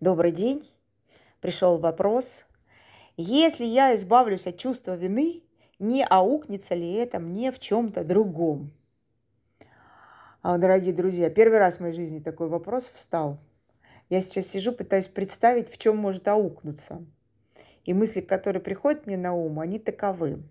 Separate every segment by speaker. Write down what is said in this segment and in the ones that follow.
Speaker 1: Добрый день. Пришел вопрос. Если я избавлюсь от чувства вины, не аукнется ли это мне в чем-то другом? А, дорогие друзья, первый раз в моей жизни такой вопрос встал. Я сейчас сижу, пытаюсь представить, в чем может аукнуться. И мысли, которые приходят мне на ум, они таковы.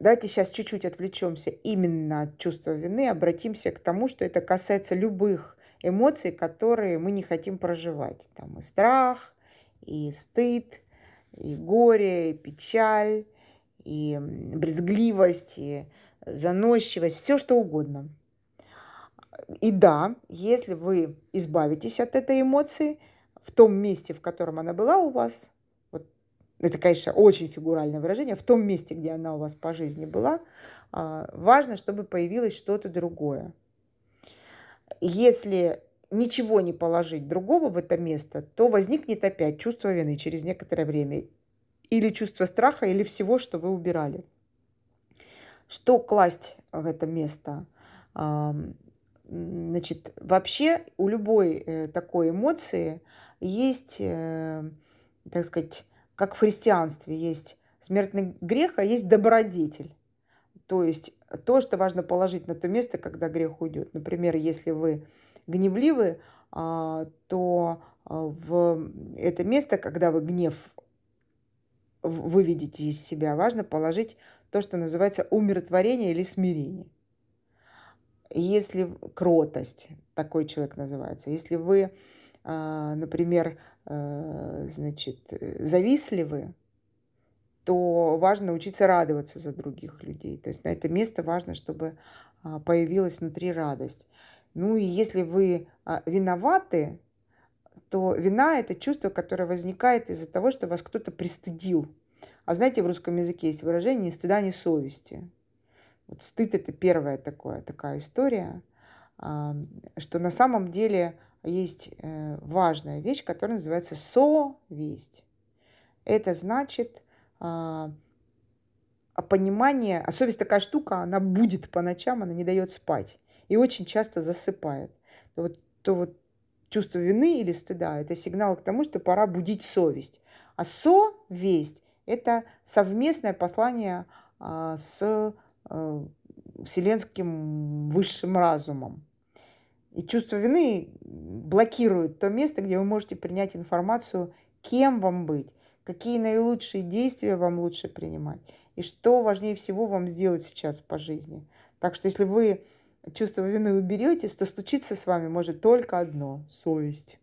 Speaker 1: Давайте сейчас чуть-чуть отвлечемся именно от чувства вины, обратимся к тому, что это касается любых эмоций, которые мы не хотим проживать. Там и страх, и стыд, и горе, и печаль, и брезгливость, и заносчивость, все что угодно. И да, если вы избавитесь от этой эмоции в том месте, в котором она была у вас, это, конечно, очень фигуральное выражение, в том месте, где она у вас по жизни была, а, важно, чтобы появилось что-то другое. Если ничего не положить другого в это место, то возникнет опять чувство вины через некоторое время. Или чувство страха, или всего, что вы убирали. Что класть в это место? Значит, вообще у любой э, такой эмоции есть, э, так сказать, как в христианстве есть смертный грех, а есть добродетель. То есть то, что важно положить на то место, когда грех уйдет. Например, если вы гневливы, а, то а, в это место, когда вы гнев выведете из себя, важно положить то, что называется умиротворение или смирение. Если кротость, такой человек называется, если вы а, например, э, значит, завистливы, то важно учиться радоваться за других людей. То есть на это место важно, чтобы а, появилась внутри радость. Ну и если вы а, виноваты, то вина – это чувство, которое возникает из-за того, что вас кто-то пристыдил. А знаете, в русском языке есть выражение «ни стыда, ни совести». Вот стыд – это первая такое, такая история, что на самом деле есть э, важная вещь, которая называется совесть. Это значит а, понимание, а совесть такая штука, она будет по ночам, она не дает спать и очень часто засыпает. Вот, то вот чувство вины или стыда – это сигнал к тому, что пора будить совесть. А совесть – это совместное послание а, с а, вселенским высшим разумом. И чувство вины блокирует то место, где вы можете принять информацию, кем вам быть, какие наилучшие действия вам лучше принимать, и что важнее всего вам сделать сейчас по жизни. Так что если вы чувство вины уберете, то случиться с вами может только одно – совесть.